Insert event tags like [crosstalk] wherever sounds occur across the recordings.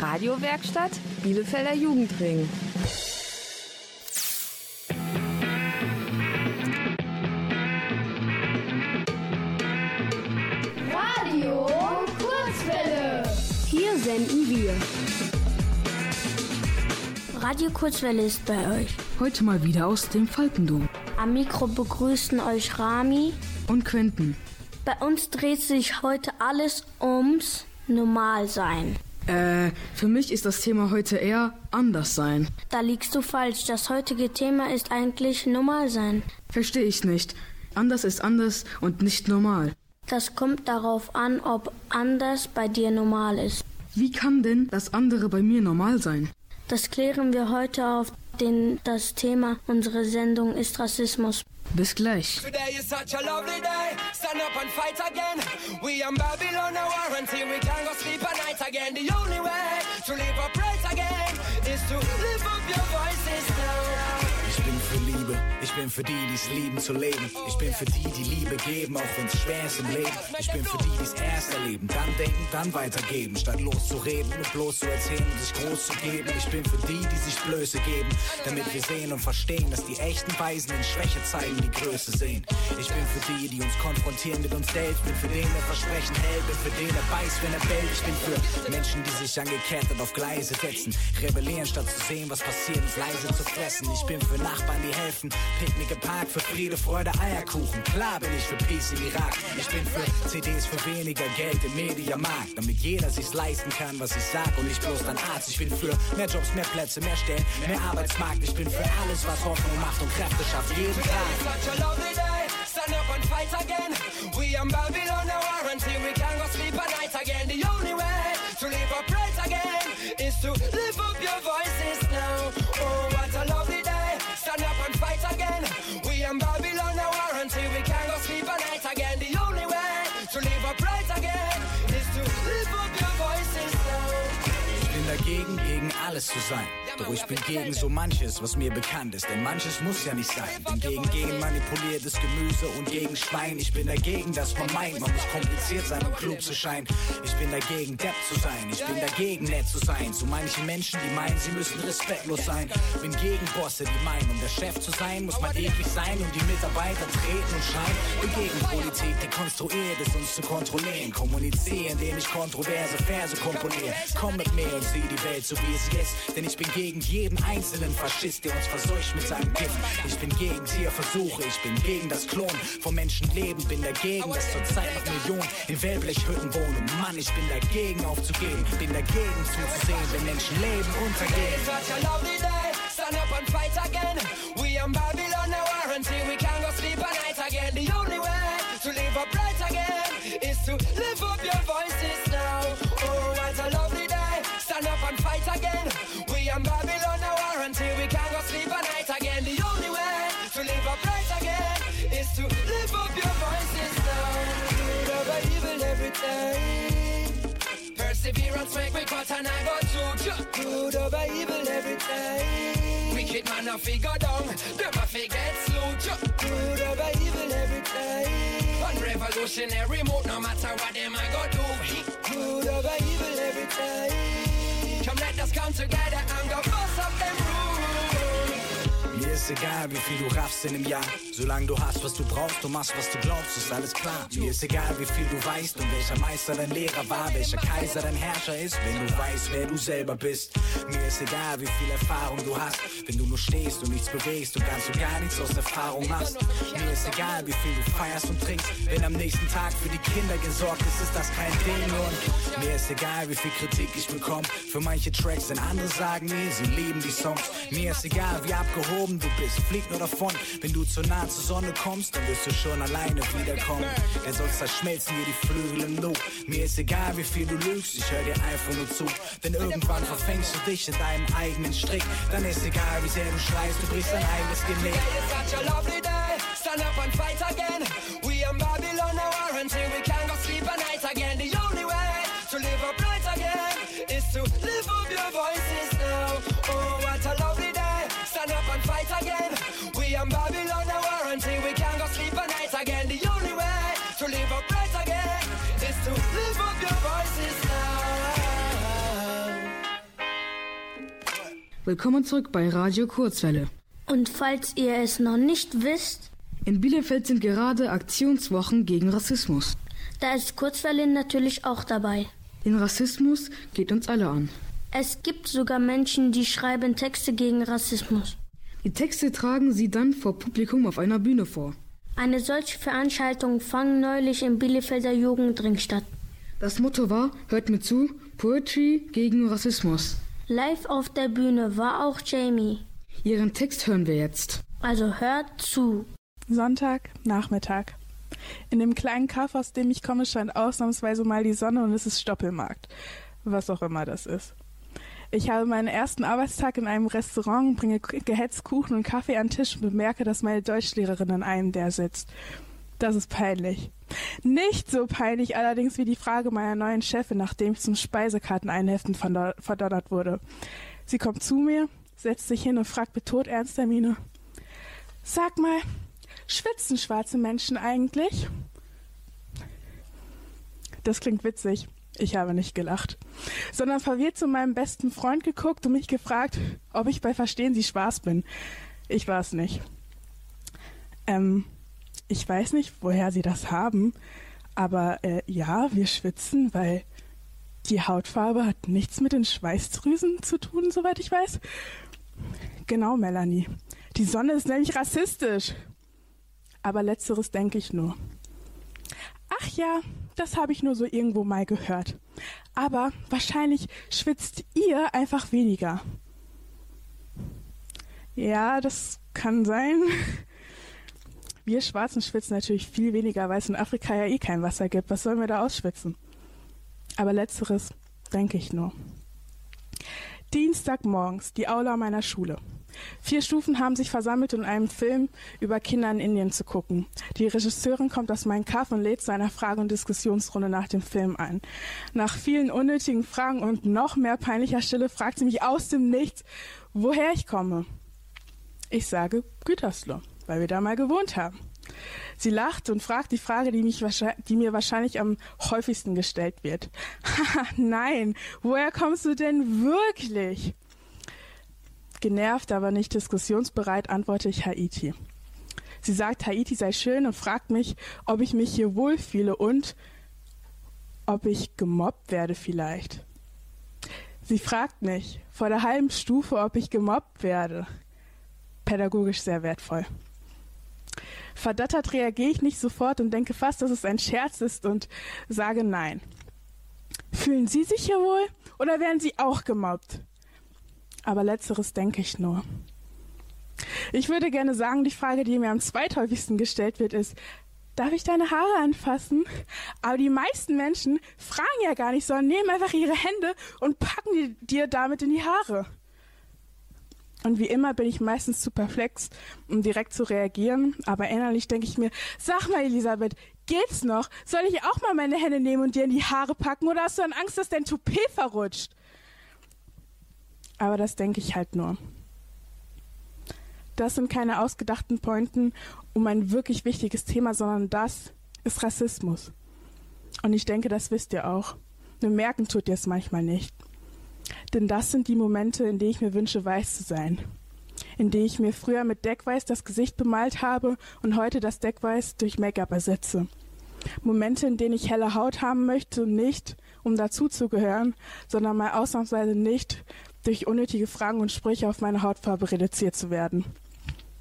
Radiowerkstatt Bielefelder Jugendring. Radio Kurzwelle. Hier senden wir. Radio Kurzwelle ist bei euch. Heute mal wieder aus dem Falkendom. Am Mikro begrüßen euch Rami und Quentin. Bei uns dreht sich heute alles ums Normalsein. Äh, für mich ist das Thema heute eher anders sein. Da liegst du falsch. Das heutige Thema ist eigentlich Normalsein. Verstehe ich nicht. Anders ist anders und nicht normal. Das kommt darauf an, ob anders bei dir normal ist. Wie kann denn das andere bei mir normal sein? Das klären wir heute auf, denn das Thema unserer Sendung ist Rassismus. Bis gleich. Today is such a lovely day. Stand up and fight again. We in Babylon a war until we can go sleep at night again. The only way to live upright again is to live up your bin für die, die es lieben zu leben. Ich bin für die, die Liebe geben, auch wenn es schwer ist im Leben. Ich bin für die, die es erst erleben, dann denken, dann weitergeben. Statt loszureden und bloß zu erzählen und sich groß zu geben. Ich bin für die, die sich Blöße geben, damit wir sehen und verstehen, dass die echten Weisen in Schwäche zeigen, die Größe sehen. Ich bin für die, die uns konfrontieren mit uns selbst. Bin für den, der Versprechen hält, bin für den, der beißt, wenn er bellt. Ich bin für Menschen, die sich angekettet auf Gleise setzen. Rebellieren, statt zu sehen, was passiert, ist leise zu fressen. Ich bin für Nachbarn, die helfen. Picknick im Park für Friede, Freude, Eierkuchen. Klar bin ich für Peace im Irak. Ich bin für CDs für weniger Geld im Mediamarkt. Damit jeder sich's leisten kann, was ich sag und nicht bloß dein Arzt. Ich bin für mehr Jobs, mehr Plätze, mehr Stellen, mehr Arbeitsmarkt. Ich bin für alles, was Hoffnung macht und Kräfte schafft. Jeden Tag. Such a lovely day. Stand up and fight again. We in Babylon zu sein. Doch ich bin gegen so manches, was mir bekannt ist. Denn manches muss ja nicht sein. Bin gegen genmanipuliertes Gemüse und gegen Schwein. Ich bin dagegen, dass man meint, man muss kompliziert sein, um klug zu scheinen. Ich bin dagegen, Depp zu sein. Ich bin dagegen, nett zu sein. Zu manchen Menschen, die meinen, sie müssen respektlos sein. Bin gegen Bosse, die meinen, um der Chef zu sein, muss man eklig sein und die Mitarbeiter treten und schreien. Bin gegen Politik, die konstruiert ist, uns zu kontrollieren. Kommunizieren, indem ich kontroverse Verse komponiere. Komm mit mir und sieh die Welt so wie es ist. Denn ich bin gegen jeden einzelnen Faschist, der uns verseucht mit seinem Gift. Ich bin gegen Tierversuche, ich bin gegen das Klonen von Menschenleben. Bin dagegen, dass zurzeit noch Millionen in Wellblechhütten wohnen. Mann, ich bin dagegen aufzugeben. Bin dagegen zuzusehen, wenn Menschenleben untergehen. Stand up and fight again. We in Babylon a war until we can go sleep at night again. The Perseverance make me cut and I go through. Good over evil every time. Wicked man a figure down, them a forget slow. Good over evil every time. On revolutionary mode, no matter what them I go do. Good over evil every time. Come let us come together and go bust up them ist egal, wie viel du raffst in einem Jahr. Solange du hast, was du brauchst, du machst, was du glaubst, ist alles klar. Mir ist egal, wie viel du weißt und welcher Meister dein Lehrer war, welcher Kaiser dein Herrscher ist, wenn du weißt, wer du selber bist. Mir ist egal, wie viel Erfahrung du hast, wenn du nur stehst und nichts bewegst und ganz und gar nichts aus Erfahrung machst. Mir ist egal, wie viel du feierst und trinkst, wenn am nächsten Tag für die Kinder gesorgt ist, ist das kein Ding. Und mir ist egal, wie viel Kritik ich bekomme für manche Tracks, denn andere sagen mir, sie lieben die Songs. Mir ist egal, wie abgehoben du bist, flieg nur davon. Wenn du zu nah zur Sonne kommst, dann wirst du schon alleine wiederkommen. Denn sonst zerschmelzen dir die Flügel im Nu. Mir ist egal, wie viel du lügst, ich hör dir einfach nur zu. Denn irgendwann verfängst du dich in deinem eigenen Strick. Dann ist egal, wie sehr du schreist, du brichst dein eigenes Genick. Is such a lovely day. Stand up and fight again. Willkommen zurück bei Radio Kurzwelle. Und falls ihr es noch nicht wisst, In Bielefeld sind gerade Aktionswochen gegen Rassismus. da ist Kurzwelle natürlich auch dabei. Den Rassismus geht uns alle an. Es gibt sogar Menschen, die schreiben Texte gegen Rassismus. Die Texte tragen sie dann vor Publikum auf einer Bühne vor. Eine solche Veranstaltung fand neulich im Bielefelder Jugendring statt. Das Motto war, hört mir zu, Poetry gegen Rassismus. Live auf der Bühne war auch Jamie. Ihren Text hören wir jetzt. Also hört zu. Sonntag, Nachmittag. In dem kleinen Kaff, aus dem ich komme, scheint ausnahmsweise mal die Sonne und es ist Stoppelmarkt. Was auch immer das ist. Ich habe meinen ersten Arbeitstag in einem Restaurant, bringe gehetzt Kuchen und Kaffee an den Tisch und bemerke, dass meine Deutschlehrerin an einem der sitzt. Das ist peinlich. Nicht so peinlich allerdings wie die Frage meiner neuen Chefin, nachdem ich zum Speisekarteneinheften verdo- verdonnert wurde. Sie kommt zu mir, setzt sich hin und fragt mit todernster Miene. Sag mal, schwitzen schwarze Menschen eigentlich? Das klingt witzig. Ich habe nicht gelacht, sondern verwirrt zu meinem besten Freund geguckt und mich gefragt, ob ich bei Verstehen Sie schwarz bin. Ich war es nicht. Ähm, ich weiß nicht, woher Sie das haben, aber äh, ja, wir schwitzen, weil die Hautfarbe hat nichts mit den Schweißdrüsen zu tun, soweit ich weiß. Genau, Melanie. Die Sonne ist nämlich rassistisch. Aber letzteres denke ich nur. Ach ja, das habe ich nur so irgendwo mal gehört. Aber wahrscheinlich schwitzt ihr einfach weniger. Ja, das kann sein. Wir Schwarzen schwitzen natürlich viel weniger, weil es in Afrika ja eh kein Wasser gibt. Was sollen wir da ausschwitzen? Aber letzteres denke ich nur. Dienstagmorgens, die Aula meiner Schule. Vier Stufen haben sich versammelt, um einen Film über Kinder in Indien zu gucken. Die Regisseurin kommt aus meinem Kaff und lädt zu einer Frage- und Diskussionsrunde nach dem Film ein. Nach vielen unnötigen Fragen und noch mehr peinlicher Stille fragt sie mich aus dem Nichts, woher ich komme. Ich sage Gütersloh, weil wir da mal gewohnt haben. Sie lacht und fragt die Frage, die, mich die mir wahrscheinlich am häufigsten gestellt wird. Haha, [laughs] nein, woher kommst du denn wirklich? Genervt, aber nicht diskussionsbereit, antworte ich Haiti. Sie sagt, Haiti sei schön und fragt mich, ob ich mich hier wohlfühle und ob ich gemobbt werde vielleicht. Sie fragt mich vor der halben Stufe, ob ich gemobbt werde. Pädagogisch sehr wertvoll. Verdattert reagiere ich nicht sofort und denke fast, dass es ein Scherz ist und sage nein. Fühlen Sie sich hier wohl oder werden Sie auch gemobbt? Aber letzteres denke ich nur. Ich würde gerne sagen, die Frage, die mir am zweithäufigsten gestellt wird, ist, darf ich deine Haare anfassen? Aber die meisten Menschen fragen ja gar nicht, sondern nehmen einfach ihre Hände und packen die, dir damit in die Haare. Und wie immer bin ich meistens zu perplex, um direkt zu reagieren. Aber innerlich denke ich mir, sag mal, Elisabeth, geht's noch? Soll ich auch mal meine Hände nehmen und dir in die Haare packen? Oder hast du dann Angst, dass dein Toupet verrutscht? Aber das denke ich halt nur. Das sind keine ausgedachten Pointen um ein wirklich wichtiges Thema, sondern das ist Rassismus. Und ich denke, das wisst ihr auch. Nur merken tut ihr es manchmal nicht. Denn das sind die Momente, in denen ich mir wünsche, weiß zu sein. In denen ich mir früher mit Deckweiß das Gesicht bemalt habe und heute das Deckweiß durch Make-up ersetze. Momente, in denen ich helle Haut haben möchte nicht, um dazuzugehören, sondern mal ausnahmsweise nicht durch unnötige Fragen und Sprüche auf meine Hautfarbe reduziert zu werden.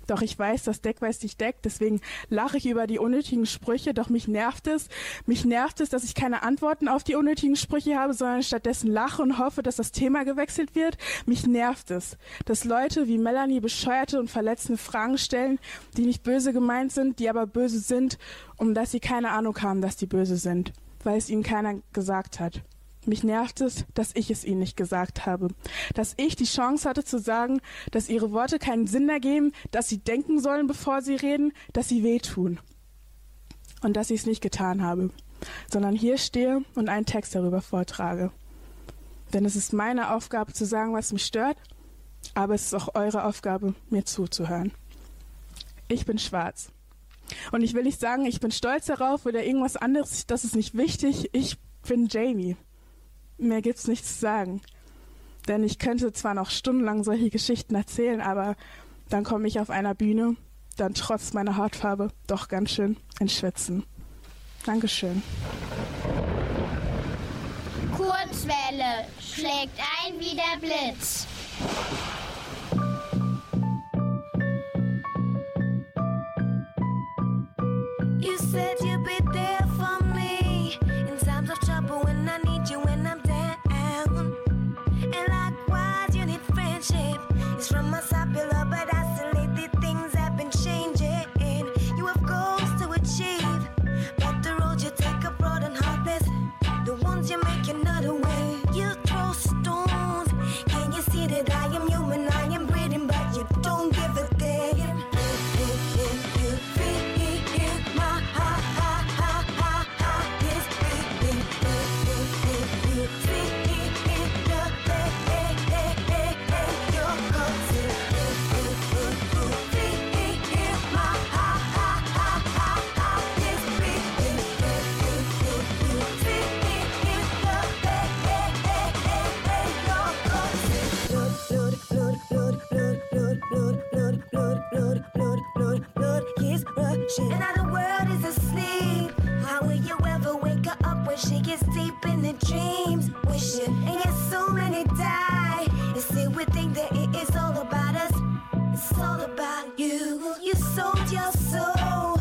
Doch ich weiß, dass Deckweiß dich deckt, deswegen lache ich über die unnötigen Sprüche, doch mich nervt es. Mich nervt es, dass ich keine Antworten auf die unnötigen Sprüche habe, sondern stattdessen lache und hoffe, dass das Thema gewechselt wird. Mich nervt es, dass Leute wie Melanie bescheuerte und verletzende Fragen stellen, die nicht böse gemeint sind, die aber böse sind, um dass sie keine Ahnung haben, dass die böse sind, weil es ihnen keiner gesagt hat. Mich nervt es, dass ich es ihnen nicht gesagt habe. Dass ich die Chance hatte zu sagen, dass ihre Worte keinen Sinn ergeben, dass sie denken sollen, bevor sie reden, dass sie wehtun. Und dass ich es nicht getan habe, sondern hier stehe und einen Text darüber vortrage. Denn es ist meine Aufgabe zu sagen, was mich stört, aber es ist auch eure Aufgabe, mir zuzuhören. Ich bin schwarz. Und ich will nicht sagen, ich bin stolz darauf oder irgendwas anderes, das ist nicht wichtig. Ich bin Jamie. Mehr gibt's nichts zu sagen. Denn ich könnte zwar noch stundenlang solche Geschichten erzählen, aber dann komme ich auf einer Bühne, dann trotz meiner Hautfarbe doch ganz schön ins Schwitzen. Dankeschön. Kurzwelle schlägt ein wie der Blitz. You said you'd be there It's is from my side. Dreams? Wishing, and yet so many die. And still we think that it is all about us. It's all about you. You sold your soul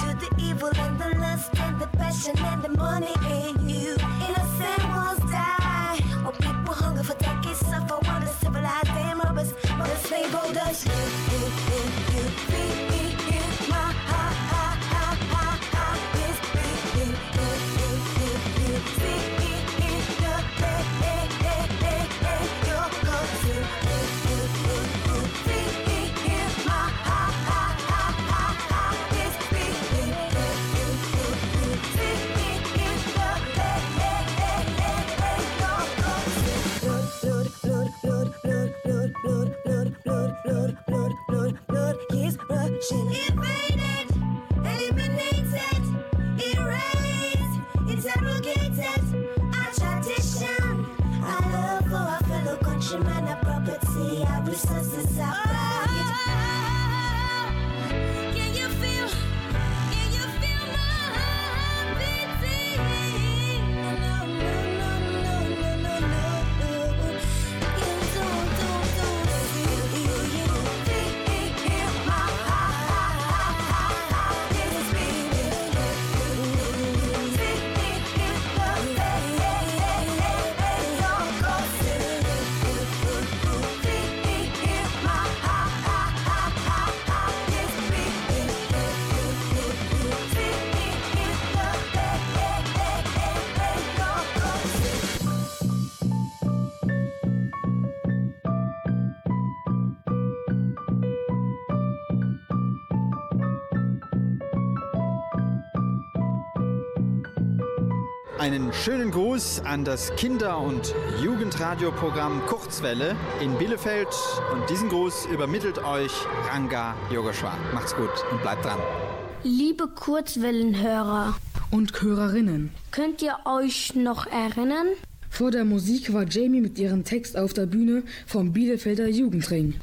to the evil and the lust and the passion and the money in you. Innocent ones die. While people hunger for decades, suffer while the civilized damn robbers, the slave holders. You, you, you, you, Einen schönen Gruß an das Kinder- und Jugendradioprogramm Kurzwelle in Bielefeld. Und diesen Gruß übermittelt euch Ranga Yogeshwar. Macht's gut und bleibt dran. Liebe Kurzwellenhörer, Und Hörerinnen. könnt ihr euch noch erinnern? Vor der Musik war Jamie mit ihrem Text auf der Bühne vom Bielefelder Jugendring.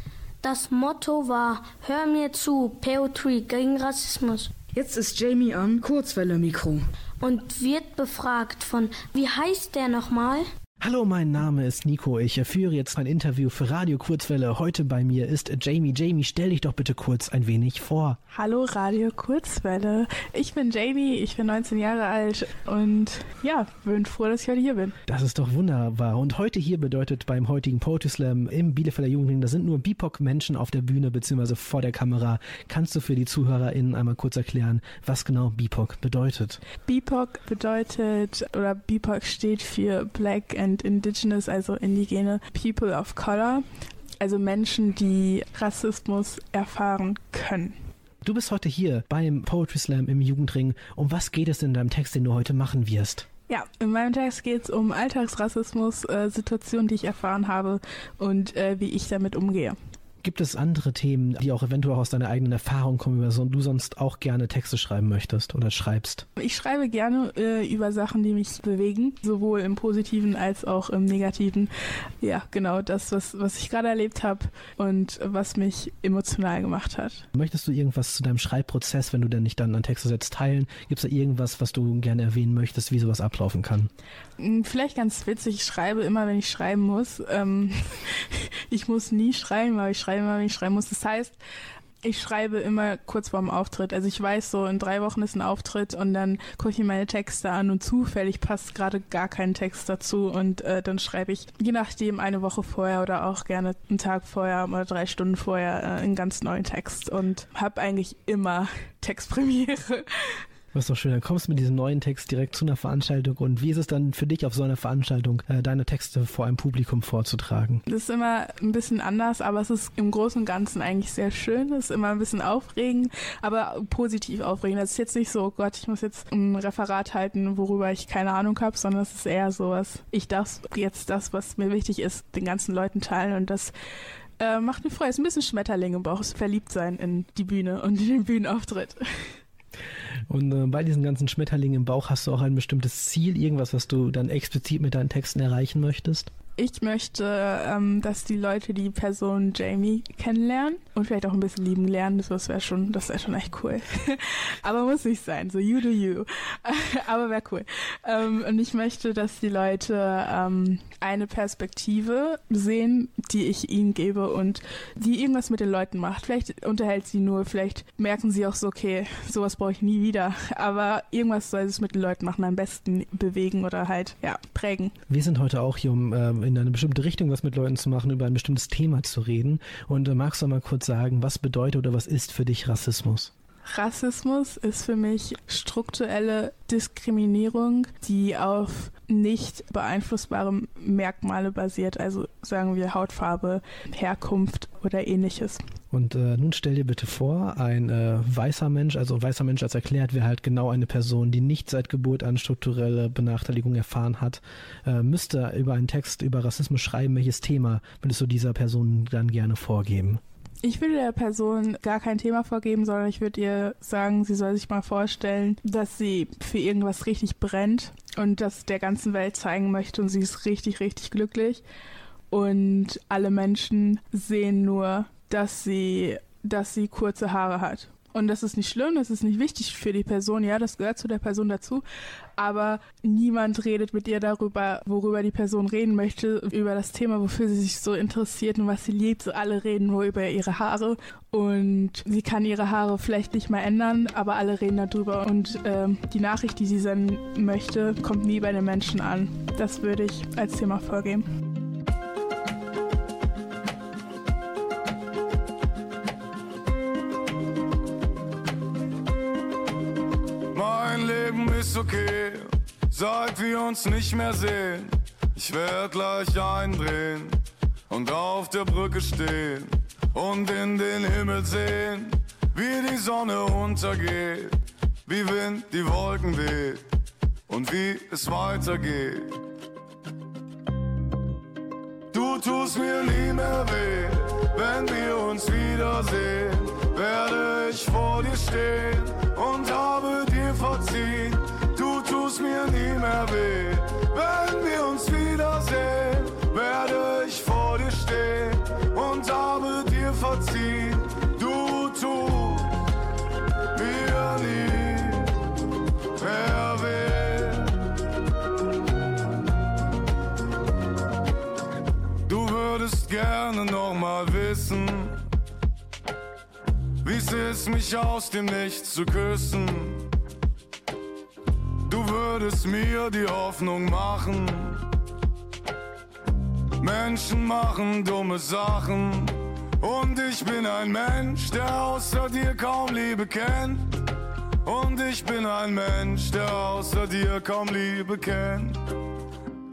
Das Motto war Hör mir zu, Poetry gegen Rassismus Jetzt ist Jamie am Kurzwelle-Mikro. Und wird befragt von, wie heißt der nochmal? Hallo, mein Name ist Nico. Ich führe jetzt ein Interview für Radio Kurzwelle. Heute bei mir ist Jamie. Jamie, stell dich doch bitte kurz ein wenig vor. Hallo Radio Kurzwelle. Ich bin Jamie, ich bin 19 Jahre alt und ja, bin froh, dass ich heute hier bin. Das ist doch wunderbar. Und heute hier bedeutet beim heutigen Poetry Slam im Bielefelder Jugendring, da sind nur BIPOC-Menschen auf der Bühne bzw. vor der Kamera. Kannst du für die ZuhörerInnen einmal kurz erklären, was genau BIPOC bedeutet? BIPOC bedeutet oder BIPOC steht für Black and Indigenous, also indigene People of Color, also Menschen, die Rassismus erfahren können. Du bist heute hier beim Poetry Slam im Jugendring. Um was geht es in deinem Text, den du heute machen wirst? Ja, in meinem Text geht es um Alltagsrassismus, äh, Situationen, die ich erfahren habe und äh, wie ich damit umgehe. Gibt es andere Themen, die auch eventuell aus deiner eigenen Erfahrung kommen, über so du sonst auch gerne Texte schreiben möchtest oder schreibst? Ich schreibe gerne äh, über Sachen, die mich bewegen, sowohl im Positiven als auch im Negativen. Ja, genau das, was, was ich gerade erlebt habe und was mich emotional gemacht hat. Möchtest du irgendwas zu deinem Schreibprozess, wenn du denn nicht dann an Texte setzt, teilen? Gibt es da irgendwas, was du gerne erwähnen möchtest, wie sowas ablaufen kann? Hm, vielleicht ganz witzig, ich schreibe immer, wenn ich schreiben muss. Ähm, [laughs] ich muss nie schreiben, aber ich schreibe immer, wenn ich schreiben muss. Das heißt, ich schreibe immer kurz vorm Auftritt. Also ich weiß so, in drei Wochen ist ein Auftritt und dann gucke ich mir meine Texte an und zufällig passt gerade gar kein Text dazu und äh, dann schreibe ich je nachdem eine Woche vorher oder auch gerne einen Tag vorher oder drei Stunden vorher äh, einen ganz neuen Text und habe eigentlich immer [laughs] Textpremiere. Das ist doch schön. Dann kommst du mit diesem neuen Text direkt zu einer Veranstaltung. Und wie ist es dann für dich auf so einer Veranstaltung, äh, deine Texte vor einem Publikum vorzutragen? Das ist immer ein bisschen anders, aber es ist im Großen und Ganzen eigentlich sehr schön. Es ist immer ein bisschen aufregend, aber positiv aufregend. Es ist jetzt nicht so, oh Gott, ich muss jetzt ein Referat halten, worüber ich keine Ahnung habe, sondern es ist eher so, was ich darf jetzt das, was mir wichtig ist, den ganzen Leuten teilen und das äh, macht mir Freude. Es ist ein bisschen Schmetterling im Bauch, verliebt sein in die Bühne und in den Bühnenauftritt. [laughs] Und äh, bei diesen ganzen Schmetterlingen im Bauch hast du auch ein bestimmtes Ziel, irgendwas, was du dann explizit mit deinen Texten erreichen möchtest? Ich möchte, ähm, dass die Leute die Person Jamie kennenlernen und vielleicht auch ein bisschen lieben lernen. Das wäre schon, das wäre schon echt cool. [laughs] Aber muss nicht sein. So you do you. [laughs] Aber wäre cool. Ähm, und ich möchte, dass die Leute ähm, eine Perspektive sehen, die ich ihnen gebe und die irgendwas mit den Leuten macht. Vielleicht unterhält sie nur, vielleicht merken sie auch so, okay, sowas brauche ich nie wieder. Aber irgendwas soll es mit den Leuten machen, am besten bewegen oder halt ja prägen. Wir sind heute auch hier, um ähm, in eine bestimmte Richtung was mit Leuten zu machen, über ein bestimmtes Thema zu reden. Und äh, magst du mal kurz sagen, was bedeutet oder was ist für dich Rassismus? Rassismus ist für mich strukturelle Diskriminierung, die auf nicht beeinflussbare Merkmale basiert, also sagen wir Hautfarbe, Herkunft oder ähnliches. Und äh, nun stell dir bitte vor, ein äh, weißer Mensch, also weißer Mensch als erklärt wäre halt genau eine Person, die nicht seit Geburt an strukturelle Benachteiligung erfahren hat, äh, müsste über einen Text über Rassismus schreiben. Welches Thema würdest du dieser Person dann gerne vorgeben? Ich würde der Person gar kein Thema vorgeben, sondern ich würde ihr sagen, sie soll sich mal vorstellen, dass sie für irgendwas richtig brennt und das der ganzen Welt zeigen möchte und sie ist richtig, richtig glücklich. Und alle Menschen sehen nur, dass sie, dass sie kurze Haare hat. Und das ist nicht schlimm, das ist nicht wichtig für die Person, ja, das gehört zu der Person dazu. Aber niemand redet mit ihr darüber, worüber die Person reden möchte, über das Thema, wofür sie sich so interessiert und was sie liebt. Alle reden nur über ihre Haare und sie kann ihre Haare vielleicht nicht mehr ändern, aber alle reden darüber. Und ähm, die Nachricht, die sie senden möchte, kommt nie bei den Menschen an. Das würde ich als Thema vorgeben. Ist okay, seit wir uns nicht mehr sehen. Ich werd gleich eindrehen und auf der Brücke stehen und in den Himmel sehen, wie die Sonne untergeht, wie Wind die Wolken weht und wie es weitergeht. Du tust mir nie mehr weh, wenn wir uns wiedersehen, werde ich vor dir stehen und habe dir verziehen tust mir nie mehr weh. Wenn wir uns wiedersehen, werde ich vor dir stehen und habe dir verziehen. Du tust mir nie mehr weh. Du würdest gerne noch mal wissen, wie es ist, mich aus dem Nichts zu küssen würdest mir die Hoffnung machen. Menschen machen dumme Sachen. Und ich bin ein Mensch, der außer dir kaum Liebe kennt. Und ich bin ein Mensch, der außer dir kaum Liebe kennt.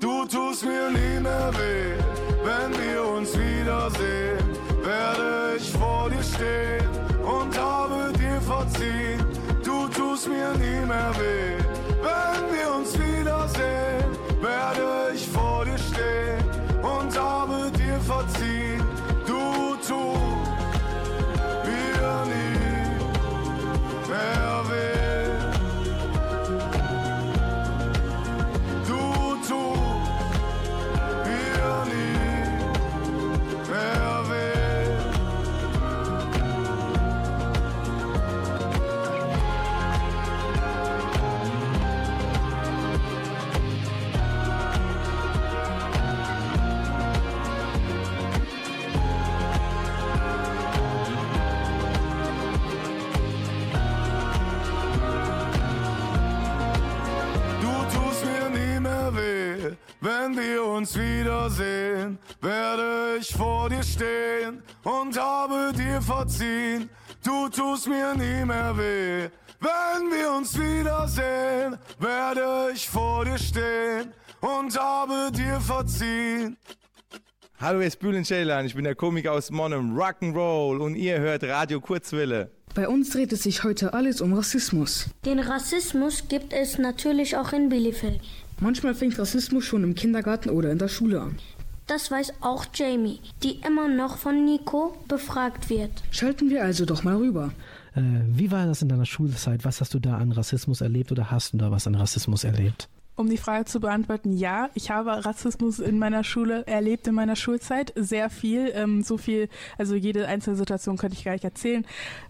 Du tust mir nie mehr weh, wenn wir uns wiedersehen. Werde ich vor dir stehen und habe dir verziehen. Du tust mir nie mehr weh wir uns wiedersehen, werde ich vor dir stehen und habe dir verziehen. Du tust mir nie mehr weh. Wenn wir uns wiedersehen, werde ich vor dir stehen und habe dir verziehen. Hallo, hier ist Bülent Ceylan, ich bin der Komiker aus Monum, Rock'n'Roll und ihr hört Radio Kurzwelle. Bei uns dreht es sich heute alles um Rassismus. Den Rassismus gibt es natürlich auch in Bielefeld. Manchmal fängt Rassismus schon im Kindergarten oder in der Schule an. Das weiß auch Jamie, die immer noch von Nico befragt wird. Schalten wir also doch mal rüber. Äh, wie war das in deiner Schulzeit? Was hast du da an Rassismus erlebt oder hast du da was an Rassismus erlebt? Um die Frage zu beantworten, ja, ich habe Rassismus in meiner Schule erlebt, in meiner Schulzeit. Sehr viel, ähm, so viel, also jede einzelne Situation könnte ich gar nicht erzählen.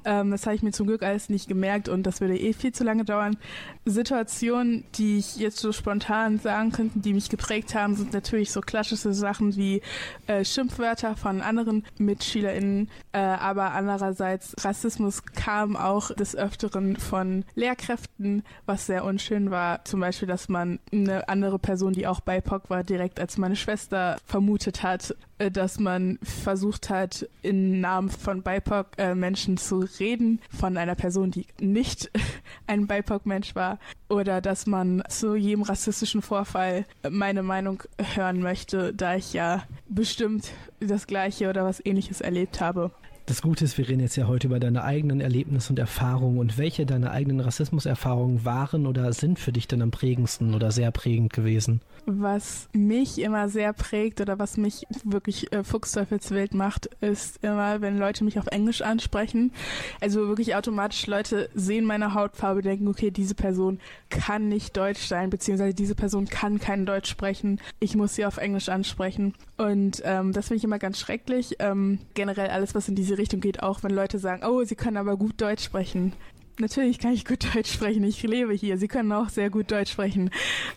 Ähm, das habe ich mir zum Glück alles nicht gemerkt und das würde eh viel zu lange dauern. Situationen, die ich jetzt so spontan sagen könnte, die mich geprägt haben, sind natürlich so klassische Sachen wie äh, Schimpfwörter von anderen MitschülerInnen, äh, aber andererseits Rassismus kam auch des Öfteren von Lehrkräften, was sehr unschön war. Zum Beispiel, dass man eine andere Person, die auch BIPOC war, direkt als meine Schwester vermutet hat, äh, dass man versucht hat, im Namen von BIPOC-Menschen äh, zu reden, von einer Person, die nicht [laughs] ein BIPOC-Mensch war, oder dass man zu jedem rassistischen Vorfall meine Meinung hören möchte, da ich ja bestimmt das Gleiche oder was Ähnliches erlebt habe. Das Gute ist, wir reden jetzt ja heute über deine eigenen Erlebnisse und Erfahrungen und welche deine eigenen Rassismuserfahrungen waren oder sind für dich denn am prägendsten oder sehr prägend gewesen? Was mich immer sehr prägt oder was mich wirklich äh, fuchsteufelswild macht, ist immer, wenn Leute mich auf Englisch ansprechen. Also wirklich automatisch Leute sehen meine Hautfarbe, denken, okay, diese Person kann nicht Deutsch sein, beziehungsweise diese Person kann kein Deutsch sprechen. Ich muss sie auf Englisch ansprechen. Und ähm, das finde ich immer ganz schrecklich. Ähm, generell alles, was in diese Richtung geht, auch wenn Leute sagen, oh, sie können aber gut Deutsch sprechen. Natürlich kann ich gut [laughs] Deutsch sprechen, ich lebe hier. Sie können auch sehr gut Deutsch sprechen.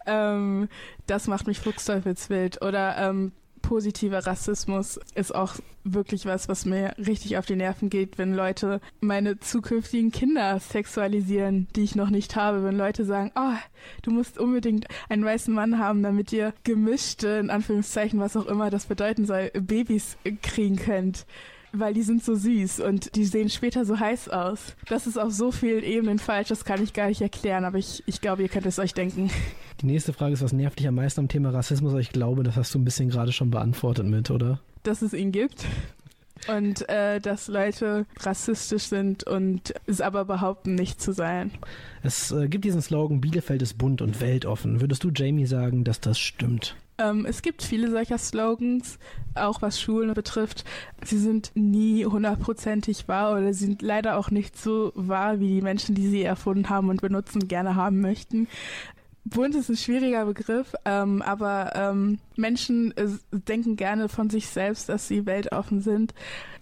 Ähm, das macht mich fuchsteufelswild. Oder ähm, positiver Rassismus ist auch wirklich was, was mir richtig auf die Nerven geht, wenn Leute meine zukünftigen Kinder sexualisieren, die ich noch nicht habe. Wenn Leute sagen, oh, du musst unbedingt einen weißen Mann haben, damit ihr gemischte, in Anführungszeichen, was auch immer das bedeuten soll, Babys kriegen könnt weil die sind so süß und die sehen später so heiß aus. Das ist auf so vielen Ebenen falsch, das kann ich gar nicht erklären, aber ich, ich glaube, ihr könnt es euch denken. Die nächste Frage ist, was nervt dich am meisten am Thema Rassismus? Ich glaube, das hast du ein bisschen gerade schon beantwortet mit, oder? Dass es ihn gibt. Und äh, dass Leute rassistisch sind und es aber behaupten, nicht zu sein. Es äh, gibt diesen Slogan, Bielefeld ist bunt und weltoffen. Würdest du, Jamie, sagen, dass das stimmt? Ähm, es gibt viele solcher Slogans, auch was Schulen betrifft. Sie sind nie hundertprozentig wahr oder sind leider auch nicht so wahr, wie die Menschen, die sie erfunden haben und benutzen, gerne haben möchten. Bunt ist ein schwieriger Begriff, ähm, aber ähm, Menschen äh, denken gerne von sich selbst, dass sie weltoffen sind.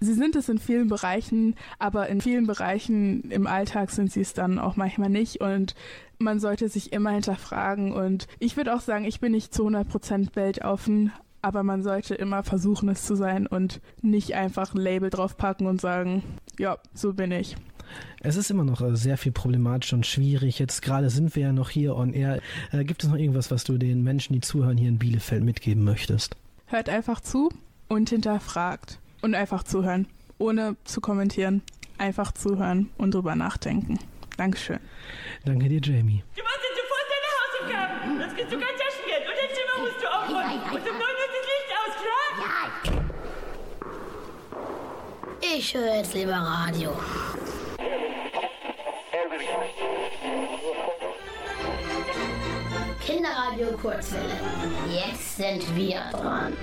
Sie sind es in vielen Bereichen, aber in vielen Bereichen im Alltag sind sie es dann auch manchmal nicht. Und man sollte sich immer hinterfragen. Und ich würde auch sagen, ich bin nicht zu 100% weltoffen, aber man sollte immer versuchen, es zu sein und nicht einfach ein Label draufpacken und sagen, ja, so bin ich. Es ist immer noch äh, sehr viel problematisch und schwierig. Jetzt gerade sind wir ja noch hier on air. Äh, gibt es noch irgendwas, was du den Menschen, die zuhören, hier in Bielefeld mitgeben möchtest? Hört einfach zu und hinterfragt. Und einfach zuhören. Ohne zu kommentieren. Einfach zuhören und drüber nachdenken. Dankeschön. Danke dir, Jamie. Du machst jetzt sofort deine Hausaufgaben. Sonst kriegst du kein Taschengeld. Und dein Zimmer musst du aufräumen. Und um 9 Uhr ist das Licht aus, klar? Ich höre jetzt lieber Radio. Kinderradio Kurzwelle. Jetzt sind wir dran.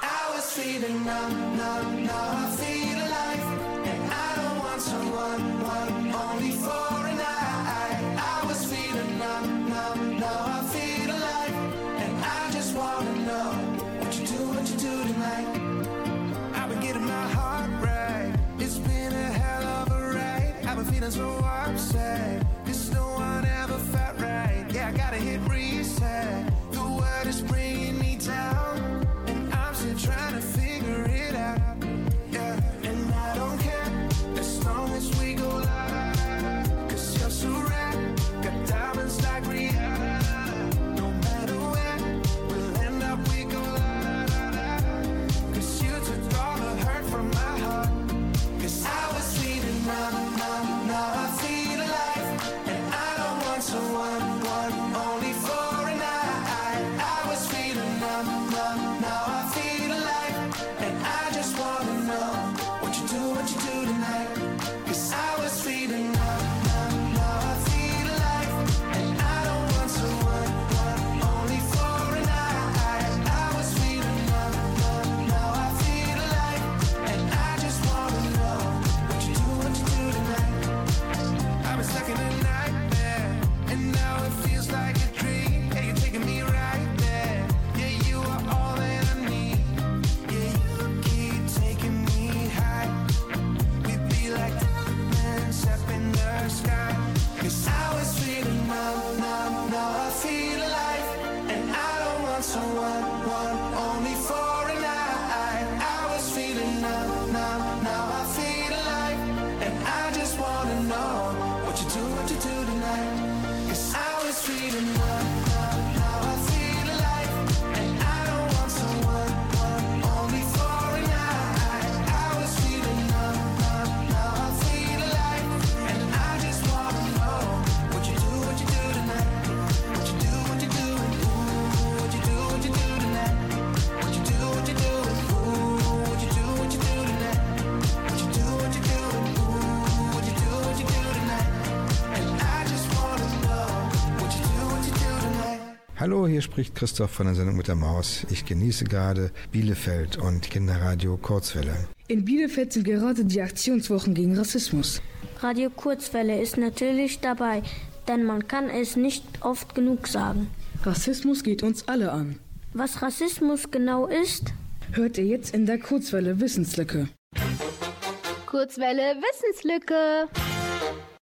I was feeling numb, numb, now I feel alive. And I don't want someone, one, only for a night. I was feeling numb, numb, now I feel alive. And I just wanna know what you do, what you do tonight. I've been getting my heart right. It's been a hell of a ride. I've been feeling so upset. Hier spricht Christoph von der Sendung mit der Maus. Ich genieße gerade Bielefeld und Kinderradio Kurzwelle. In Bielefeld sind gerade die Aktionswochen gegen Rassismus. Radio Kurzwelle ist natürlich dabei, denn man kann es nicht oft genug sagen. Rassismus geht uns alle an. Was Rassismus genau ist, hört ihr jetzt in der Kurzwelle Wissenslücke. Kurzwelle Wissenslücke.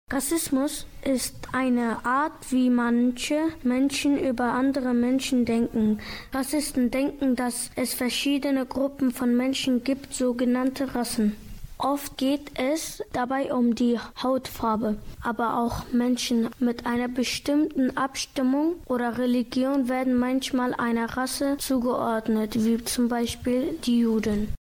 Rassismus ist eine Art, wie manche Menschen über andere Menschen denken. Rassisten denken, dass es verschiedene Gruppen von Menschen gibt, sogenannte Rassen. Oft geht es dabei um die Hautfarbe, aber auch Menschen mit einer bestimmten Abstimmung oder Religion werden manchmal einer Rasse zugeordnet, wie zum Beispiel die Juden.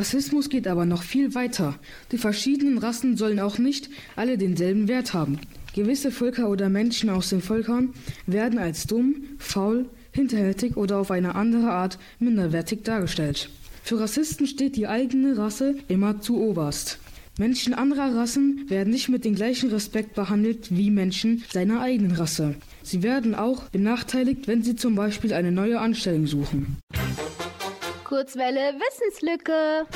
Rassismus geht aber noch viel weiter. Die verschiedenen Rassen sollen auch nicht alle denselben Wert haben. Gewisse Völker oder Menschen aus den Völkern werden als dumm, faul, hinterhältig oder auf eine andere Art minderwertig dargestellt. Für Rassisten steht die eigene Rasse immer zu oberst. Menschen anderer Rassen werden nicht mit dem gleichen Respekt behandelt wie Menschen seiner eigenen Rasse. Sie werden auch benachteiligt, wenn sie zum Beispiel eine neue Anstellung suchen. Kurzwelle Wissenslücke.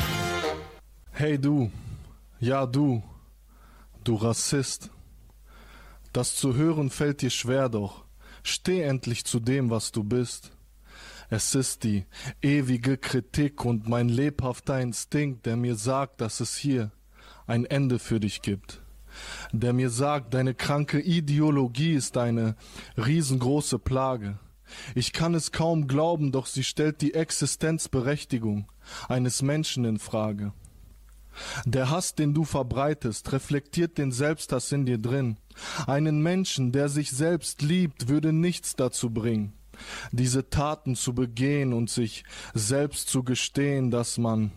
Hey du, ja du, du Rassist. Das zu hören fällt dir schwer doch. Steh endlich zu dem, was du bist. Es ist die ewige Kritik und mein lebhafter Instinkt, der mir sagt, dass es hier ein Ende für dich gibt. Der mir sagt, deine kranke Ideologie ist eine riesengroße Plage. Ich kann es kaum glauben, doch sie stellt die Existenzberechtigung eines Menschen in Frage. Der Hass, den du verbreitest, reflektiert den Selbsthass in dir drin. Einen Menschen, der sich selbst liebt, würde nichts dazu bringen, diese Taten zu begehen und sich selbst zu gestehen, dass man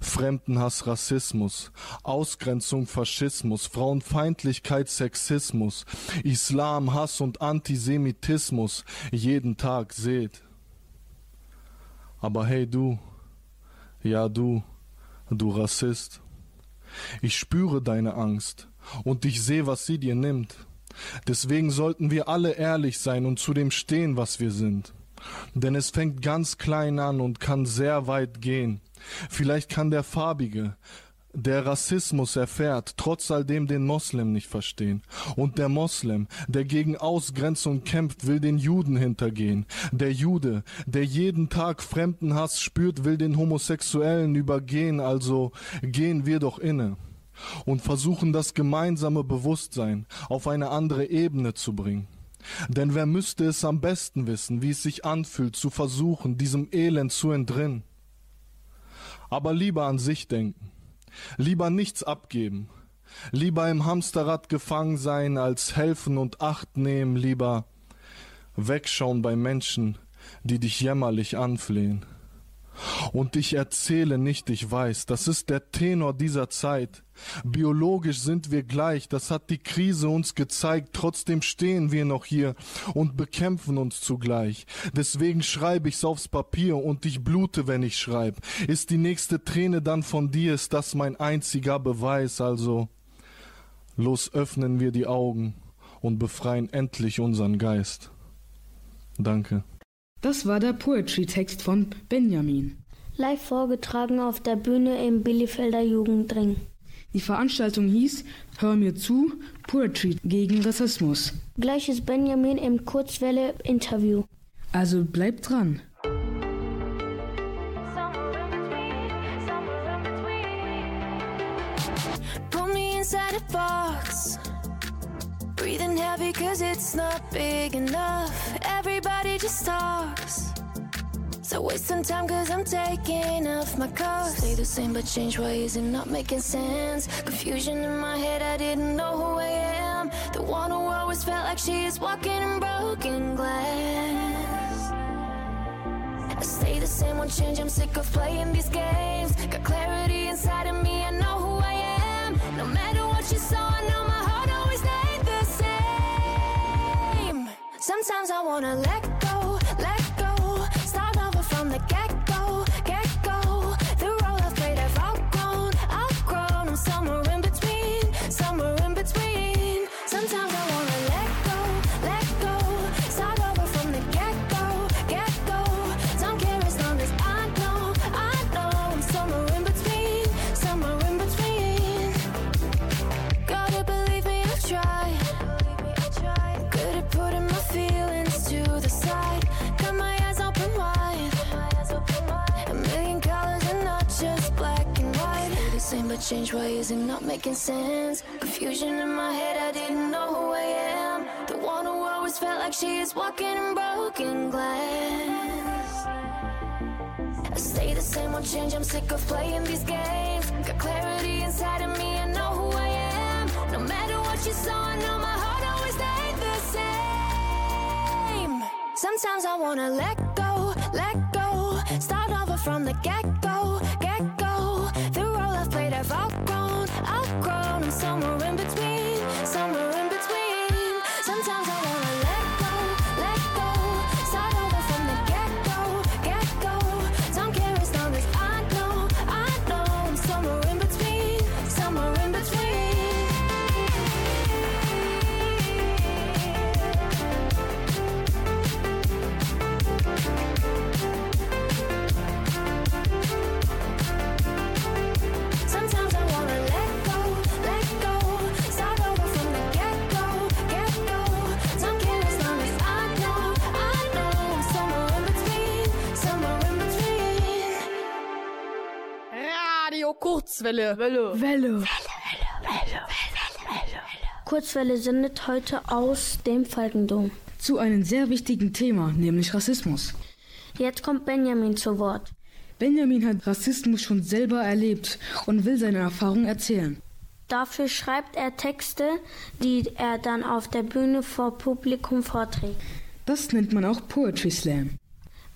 Fremdenhass, Rassismus, Ausgrenzung, Faschismus, Frauenfeindlichkeit, Sexismus, Islam, Hass und Antisemitismus jeden Tag seht. Aber hey du, ja du, du Rassist, ich spüre deine Angst und ich sehe, was sie dir nimmt. Deswegen sollten wir alle ehrlich sein und zu dem stehen, was wir sind. Denn es fängt ganz klein an und kann sehr weit gehen. Vielleicht kann der Farbige, der Rassismus erfährt, trotz alledem den Moslem nicht verstehen. Und der Moslem, der gegen Ausgrenzung kämpft, will den Juden hintergehen. Der Jude, der jeden Tag Fremdenhass spürt, will den Homosexuellen übergehen. Also gehen wir doch inne und versuchen das gemeinsame Bewusstsein auf eine andere Ebene zu bringen. Denn wer müsste es am besten wissen, wie es sich anfühlt, zu versuchen, diesem Elend zu entrinnen? Aber lieber an sich denken, lieber nichts abgeben, lieber im Hamsterrad gefangen sein, als helfen und Acht nehmen, lieber wegschauen bei Menschen, die dich jämmerlich anflehen. Und ich erzähle nicht, ich weiß, das ist der Tenor dieser Zeit. Biologisch sind wir gleich, das hat die Krise uns gezeigt, trotzdem stehen wir noch hier und bekämpfen uns zugleich. Deswegen schreibe ich's aufs Papier und ich blute, wenn ich schreib. Ist die nächste Träne dann von dir, ist das mein einziger Beweis, also los öffnen wir die Augen und befreien endlich unseren Geist. Danke. Das war der Poetry-Text von Benjamin. Live vorgetragen auf der Bühne im Bielefelder Jugendring. Die Veranstaltung hieß Hör mir zu, Poetry gegen Rassismus. Gleich ist Benjamin im Kurzwelle-Interview. Also bleibt dran. Breathing cause it's not big enough. Everybody just talks. So waste some time cause I'm taking off my cuffs. Stay the same but change why is it not making sense. Confusion in my head, I didn't know who I am. The one who always felt like she is walking in broken glass. I stay the same, won't change. I'm sick of playing these games. Got clarity inside of me, I know who I am. No matter what you saw, Sometimes I wanna let change ways and not making sense. Confusion in my head, I didn't know who I am. The one who always felt like she is walking in broken glass. I stay the same, won't change. I'm sick of playing these games. Got clarity inside of me, I know who I am. No matter what you saw, I know my heart always stayed the same. Sometimes I wanna let go, let go. Start over from the get go, get go. I've outgrown, outgrown. I'm somewhere in between, Kurzwelle. Welle. Welle. Kurzwelle sendet heute aus dem Falkendom. Zu einem sehr wichtigen Thema, nämlich Rassismus. Jetzt kommt Benjamin zu Wort. Benjamin hat Rassismus schon selber erlebt und will seine Erfahrung erzählen. Dafür schreibt er Texte, die er dann auf der Bühne vor Publikum vorträgt. Das nennt man auch Poetry Slam.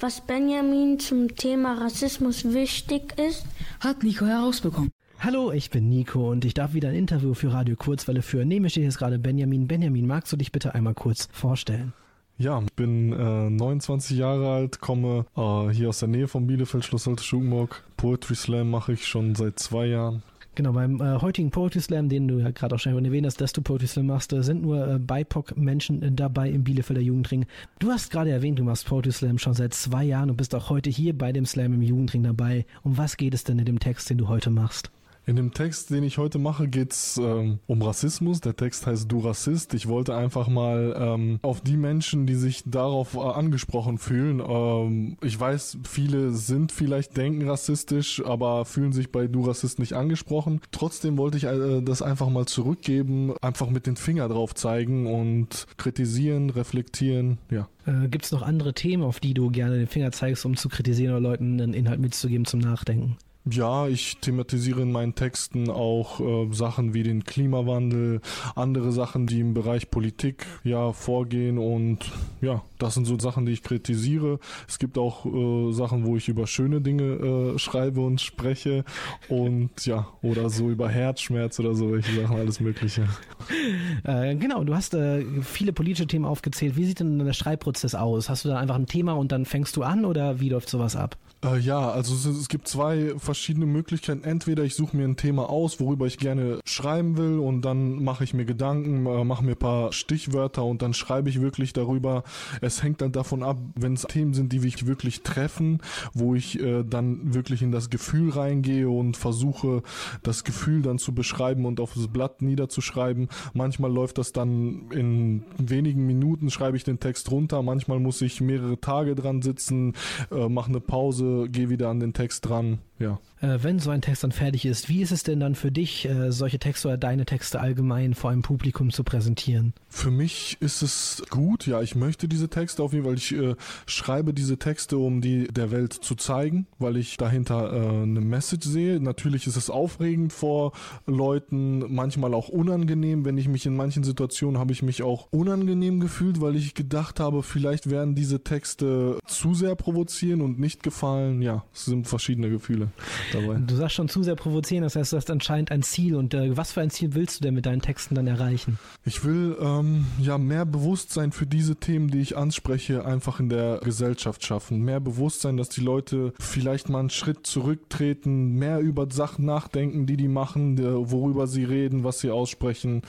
Was Benjamin zum Thema Rassismus wichtig ist, hat Nico herausbekommen. Hallo, ich bin Nico und ich darf wieder ein Interview für Radio Kurzwelle führen. Neben mir steht jetzt gerade Benjamin. Benjamin, magst du dich bitte einmal kurz vorstellen? Ja, bin äh, 29 Jahre alt, komme äh, hier aus der Nähe von Bielefeld, Schloss Alte Schugenburg. Poetry Slam mache ich schon seit zwei Jahren. Genau, beim äh, heutigen Poetry Slam, den du ja gerade auch schon erwähnt hast, dass du Poetry Slam machst, äh, sind nur äh, BIPOC-Menschen äh, dabei im Bielefelder Jugendring. Du hast gerade erwähnt, du machst Poetry Slam schon seit zwei Jahren und bist auch heute hier bei dem Slam im Jugendring dabei. Um was geht es denn in dem Text, den du heute machst? In dem Text, den ich heute mache, geht's ähm, um Rassismus. Der Text heißt Du Rassist. Ich wollte einfach mal ähm, auf die Menschen, die sich darauf äh, angesprochen fühlen. Ähm, ich weiß, viele sind vielleicht denken rassistisch, aber fühlen sich bei Du Rassist nicht angesprochen. Trotzdem wollte ich äh, das einfach mal zurückgeben, einfach mit den Finger drauf zeigen und kritisieren, reflektieren, ja. Äh, Gibt es noch andere Themen, auf die du gerne den Finger zeigst, um zu kritisieren oder Leuten einen Inhalt mitzugeben zum Nachdenken? Ja, ich thematisiere in meinen Texten auch äh, Sachen wie den Klimawandel, andere Sachen, die im Bereich Politik ja vorgehen und ja, das sind so Sachen, die ich kritisiere. Es gibt auch äh, Sachen, wo ich über schöne Dinge äh, schreibe und spreche und ja, oder so über Herzschmerz oder so, welche Sachen, alles Mögliche. Äh, genau, du hast äh, viele politische Themen aufgezählt. Wie sieht denn der Schreibprozess aus? Hast du da einfach ein Thema und dann fängst du an oder wie läuft sowas ab? Äh, ja, also es, es gibt zwei verschiedene Möglichkeiten. Entweder ich suche mir ein Thema aus, worüber ich gerne schreiben will und dann mache ich mir Gedanken, äh, mache mir ein paar Stichwörter und dann schreibe ich wirklich darüber. Es hängt dann davon ab, wenn es Themen sind, die mich wirklich treffen, wo ich äh, dann wirklich in das Gefühl reingehe und versuche, das Gefühl dann zu beschreiben und auf das Blatt niederzuschreiben. Manchmal läuft das dann in wenigen Minuten, schreibe ich den Text runter. Manchmal muss ich mehrere Tage dran sitzen, äh, mache eine Pause, gehe wieder an den Text dran. Ja. Äh, wenn so ein Text dann fertig ist, wie ist es denn dann für dich, äh, solche Texte oder deine Texte allgemein vor einem Publikum zu präsentieren? Für mich ist es gut, ja, ich möchte diese Texte auf jeden Fall, ich äh, schreibe diese Texte, um die der Welt zu zeigen, weil ich dahinter äh, eine Message sehe. Natürlich ist es aufregend vor Leuten, manchmal auch unangenehm, wenn ich mich in manchen Situationen habe ich mich auch unangenehm gefühlt, weil ich gedacht habe, vielleicht werden diese Texte zu sehr provozieren und nicht gefallen. Ja, es sind verschiedene Gefühle dabei. Du sagst schon zu sehr provozieren, das heißt, du hast anscheinend ein Ziel. Und äh, was für ein Ziel willst du denn mit deinen Texten dann erreichen? Ich will ähm, ja mehr Bewusstsein für diese Themen, die ich anspreche, einfach in der Gesellschaft schaffen. Mehr Bewusstsein, dass die Leute vielleicht mal einen Schritt zurücktreten, mehr über Sachen nachdenken, die die machen, der, worüber sie reden, was sie aussprechen.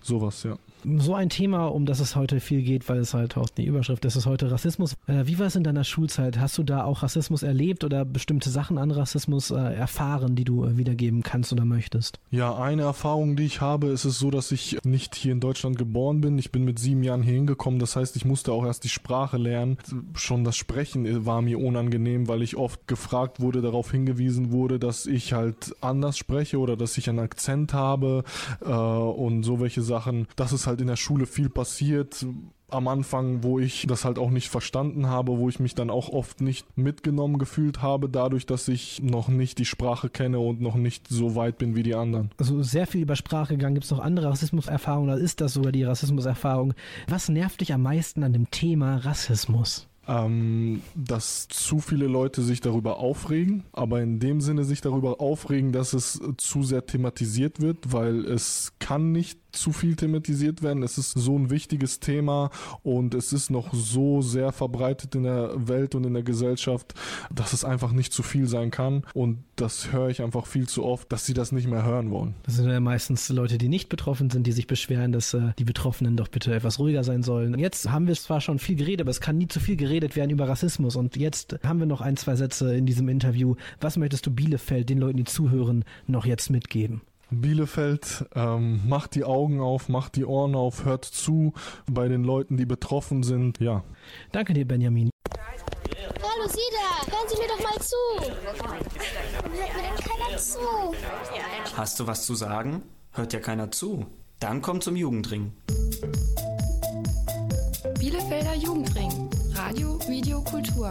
Sowas, ja. So ein Thema, um das es heute viel geht, weil es halt auch die Überschrift ist, ist heute Rassismus. Äh, wie war es in deiner Schulzeit? Hast du da auch Rassismus erlebt oder bestimmte Sachen an Rassismus äh, erfahren, die du äh, wiedergeben kannst oder möchtest? Ja, eine Erfahrung, die ich habe, ist es so, dass ich nicht hier in Deutschland geboren bin. Ich bin mit sieben Jahren hier hingekommen. Das heißt, ich musste auch erst die Sprache lernen. Schon das Sprechen war mir unangenehm, weil ich oft gefragt wurde, darauf hingewiesen wurde, dass ich halt anders spreche oder dass ich einen Akzent habe und so welche Sachen. Das ist halt in der Schule viel passiert am Anfang, wo ich das halt auch nicht verstanden habe, wo ich mich dann auch oft nicht mitgenommen gefühlt habe, dadurch, dass ich noch nicht die Sprache kenne und noch nicht so weit bin wie die anderen. Also sehr viel über Sprache gegangen. Gibt es noch andere Rassismuserfahrungen oder ist das sogar die Rassismuserfahrung? Was nervt dich am meisten an dem Thema Rassismus? ähm, dass zu viele Leute sich darüber aufregen, aber in dem Sinne sich darüber aufregen, dass es zu sehr thematisiert wird, weil es kann nicht zu viel thematisiert werden. Es ist so ein wichtiges Thema und es ist noch so sehr verbreitet in der Welt und in der Gesellschaft, dass es einfach nicht zu viel sein kann. Und das höre ich einfach viel zu oft, dass sie das nicht mehr hören wollen. Das sind ja meistens Leute, die nicht betroffen sind, die sich beschweren, dass äh, die Betroffenen doch bitte etwas ruhiger sein sollen. Jetzt haben wir zwar schon viel geredet, aber es kann nie zu viel geredet werden über Rassismus. Und jetzt haben wir noch ein, zwei Sätze in diesem Interview. Was möchtest du Bielefeld, den Leuten, die zuhören, noch jetzt mitgeben? Bielefeld, ähm, macht die Augen auf, macht die Ohren auf, hört zu bei den Leuten, die betroffen sind. Ja. Danke dir, Benjamin. Hallo Sida, hören Sie mir doch mal zu. Warum hört mir denn keiner zu? Hast du was zu sagen? Hört ja keiner zu. Dann komm zum Jugendring. Bielefelder Jugendring. Radio, Video, Kultur.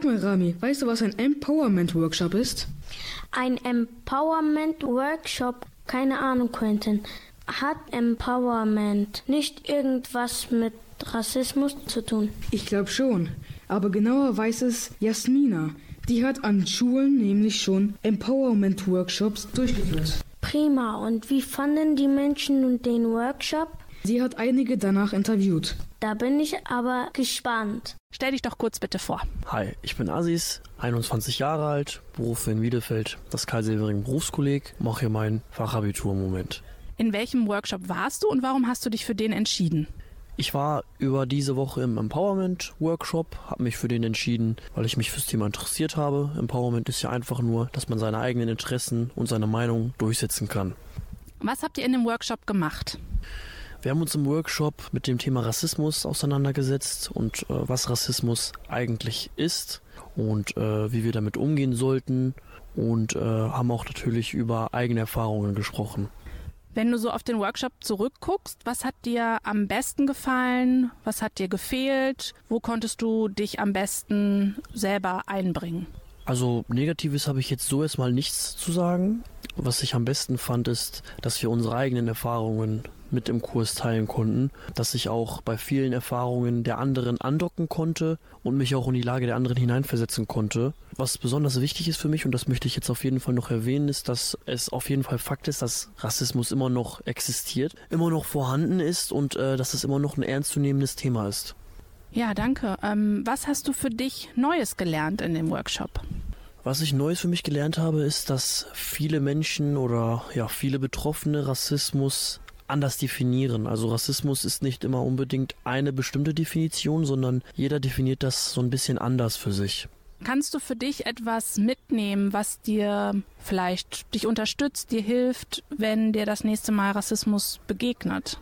Sag mal, Rami, weißt du, was ein Empowerment-Workshop ist? Ein Empowerment-Workshop, keine Ahnung, Quentin, hat Empowerment nicht irgendwas mit Rassismus zu tun? Ich glaube schon. Aber genauer weiß es Jasmina. Die hat an Schulen nämlich schon Empowerment-Workshops durchgeführt. Prima. Und wie fanden die Menschen nun den Workshop? Sie hat einige danach interviewt. Da bin ich aber gespannt. Stell dich doch kurz bitte vor. Hi, ich bin Asis, 21 Jahre alt, Berufe in Wiedefeld, das Karl-Severing Berufskolleg, mache hier mein Fachabitur im Moment. In welchem Workshop warst du und warum hast du dich für den entschieden? Ich war über diese Woche im Empowerment-Workshop, habe mich für den entschieden, weil ich mich fürs Thema interessiert habe. Empowerment ist ja einfach nur, dass man seine eigenen Interessen und seine Meinung durchsetzen kann. Was habt ihr in dem Workshop gemacht? Wir haben uns im Workshop mit dem Thema Rassismus auseinandergesetzt und äh, was Rassismus eigentlich ist und äh, wie wir damit umgehen sollten und äh, haben auch natürlich über eigene Erfahrungen gesprochen. Wenn du so auf den Workshop zurückguckst, was hat dir am besten gefallen? Was hat dir gefehlt? Wo konntest du dich am besten selber einbringen? Also Negatives habe ich jetzt so erstmal nichts zu sagen. Was ich am besten fand, ist, dass wir unsere eigenen Erfahrungen mit im Kurs teilen konnten, dass ich auch bei vielen Erfahrungen der anderen andocken konnte und mich auch in die Lage der anderen hineinversetzen konnte. Was besonders wichtig ist für mich, und das möchte ich jetzt auf jeden Fall noch erwähnen, ist, dass es auf jeden Fall Fakt ist, dass Rassismus immer noch existiert, immer noch vorhanden ist und äh, dass es immer noch ein ernstzunehmendes Thema ist. Ja, danke. Ähm, was hast du für dich Neues gelernt in dem Workshop? Was ich Neues für mich gelernt habe, ist, dass viele Menschen oder ja viele Betroffene Rassismus anders definieren. Also Rassismus ist nicht immer unbedingt eine bestimmte Definition, sondern jeder definiert das so ein bisschen anders für sich. Kannst du für dich etwas mitnehmen, was dir vielleicht dich unterstützt, dir hilft, wenn dir das nächste Mal Rassismus begegnet?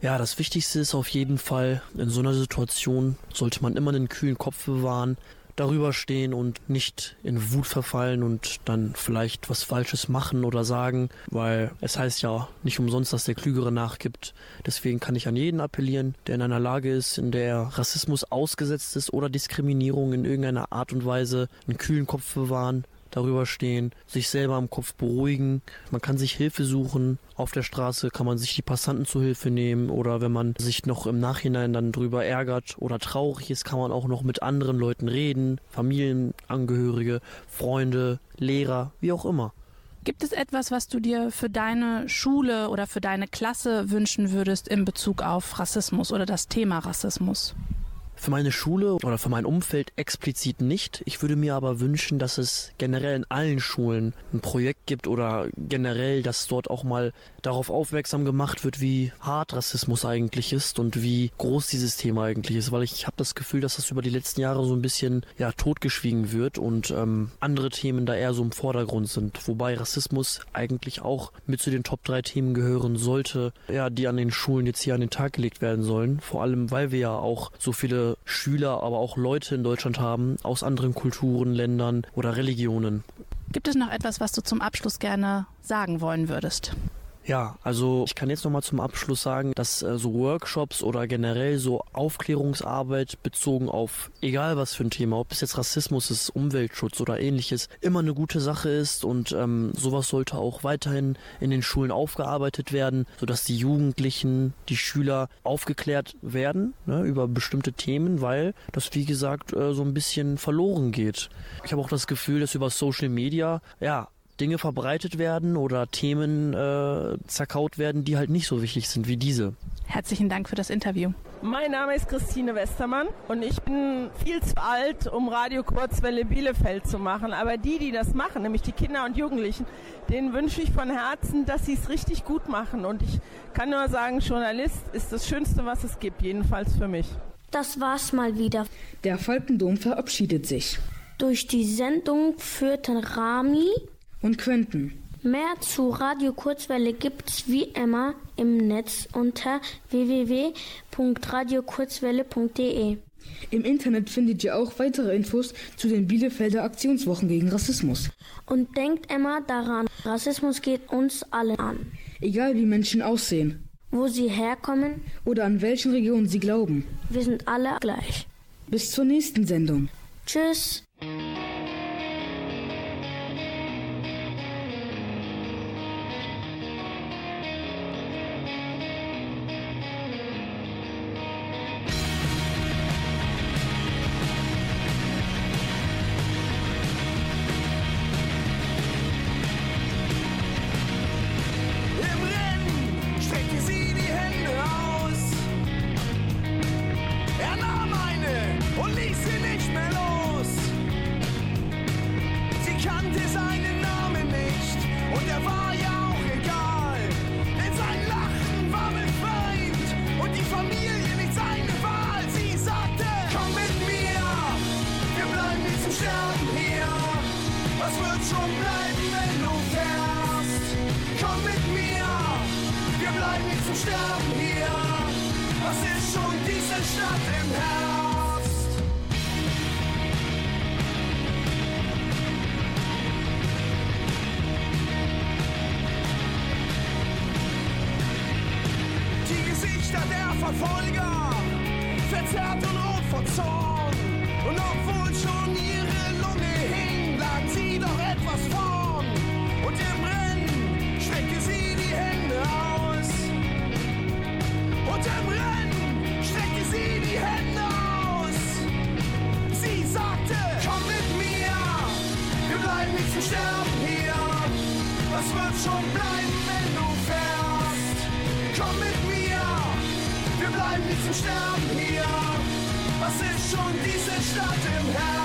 Ja, das Wichtigste ist auf jeden Fall, in so einer Situation sollte man immer einen kühlen Kopf bewahren, darüber stehen und nicht in Wut verfallen und dann vielleicht was Falsches machen oder sagen, weil es heißt ja nicht umsonst, dass der Klügere nachgibt. Deswegen kann ich an jeden appellieren, der in einer Lage ist, in der Rassismus ausgesetzt ist oder Diskriminierung in irgendeiner Art und Weise, einen kühlen Kopf bewahren, darüber stehen, sich selber im Kopf beruhigen. Man kann sich Hilfe suchen. Auf der Straße kann man sich die Passanten zu Hilfe nehmen oder wenn man sich noch im Nachhinein dann drüber ärgert oder traurig ist, kann man auch noch mit anderen Leuten reden, Familienangehörige, Freunde, Lehrer, wie auch immer. Gibt es etwas, was du dir für deine Schule oder für deine Klasse wünschen würdest in Bezug auf Rassismus oder das Thema Rassismus? Für meine Schule oder für mein Umfeld explizit nicht. Ich würde mir aber wünschen, dass es generell in allen Schulen ein Projekt gibt oder generell, dass dort auch mal darauf aufmerksam gemacht wird, wie hart Rassismus eigentlich ist und wie groß dieses Thema eigentlich ist, weil ich habe das Gefühl, dass das über die letzten Jahre so ein bisschen ja totgeschwiegen wird und ähm, andere Themen da eher so im Vordergrund sind, wobei Rassismus eigentlich auch mit zu den Top 3 Themen gehören sollte, ja, die an den Schulen jetzt hier an den Tag gelegt werden sollen, vor allem weil wir ja auch so viele Schüler, aber auch Leute in Deutschland haben aus anderen Kulturen, Ländern oder Religionen. Gibt es noch etwas, was du zum Abschluss gerne sagen wollen würdest? Ja, also ich kann jetzt noch mal zum Abschluss sagen, dass äh, so Workshops oder generell so Aufklärungsarbeit bezogen auf egal was für ein Thema, ob es jetzt Rassismus ist, Umweltschutz oder ähnliches, immer eine gute Sache ist und ähm, sowas sollte auch weiterhin in den Schulen aufgearbeitet werden, sodass die Jugendlichen, die Schüler aufgeklärt werden ne, über bestimmte Themen, weil das wie gesagt äh, so ein bisschen verloren geht. Ich habe auch das Gefühl, dass über Social Media ja Dinge verbreitet werden oder Themen äh, zerkaut werden, die halt nicht so wichtig sind wie diese. Herzlichen Dank für das Interview. Mein Name ist Christine Westermann und ich bin viel zu alt, um Radio Kurzwelle Bielefeld zu machen. Aber die, die das machen, nämlich die Kinder und Jugendlichen, denen wünsche ich von Herzen, dass sie es richtig gut machen. Und ich kann nur sagen, Journalist ist das Schönste, was es gibt, jedenfalls für mich. Das war's mal wieder. Der Falkendom verabschiedet sich. Durch die Sendung führten Rami und Quentin. Mehr zu Radio Kurzwelle gibt's wie immer im Netz unter www.radiokurzwelle.de. Im Internet findet ihr auch weitere Infos zu den Bielefelder Aktionswochen gegen Rassismus. Und denkt immer daran, Rassismus geht uns alle an. Egal wie Menschen aussehen, wo sie herkommen oder an welchen Regionen sie glauben. Wir sind alle gleich. Bis zur nächsten Sendung. Tschüss. Diese Stadt im